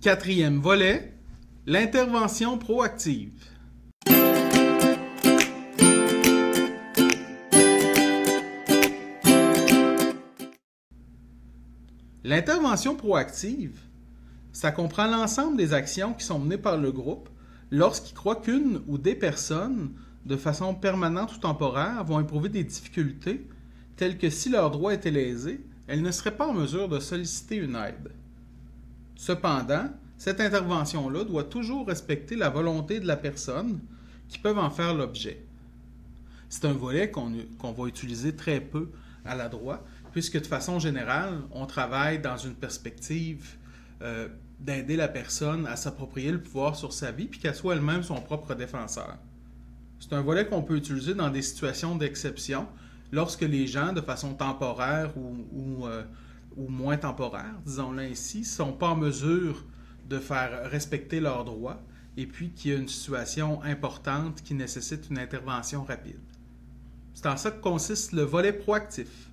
Quatrième volet, l'intervention proactive. L'intervention proactive, ça comprend l'ensemble des actions qui sont menées par le groupe lorsqu'il croit qu'une ou des personnes, de façon permanente ou temporaire, vont éprouver des difficultés telles que si leurs droits étaient lésés, elles ne seraient pas en mesure de solliciter une aide. Cependant, cette intervention-là doit toujours respecter la volonté de la personne qui peuvent en faire l'objet. C'est un volet qu'on va utiliser très peu à la droite, puisque de façon générale, on travaille dans une perspective euh, d'aider la personne à s'approprier le pouvoir sur sa vie, puis qu'elle soit elle-même son propre défenseur. C'est un volet qu'on peut utiliser dans des situations d'exception, lorsque les gens, de façon temporaire ou, euh, moins temporaire, disons-le ainsi, sont pas en mesure de faire respecter leurs droits, et puis qu'il y a une situation importante qui nécessite une intervention rapide. C'est en ça que consiste le volet proactif.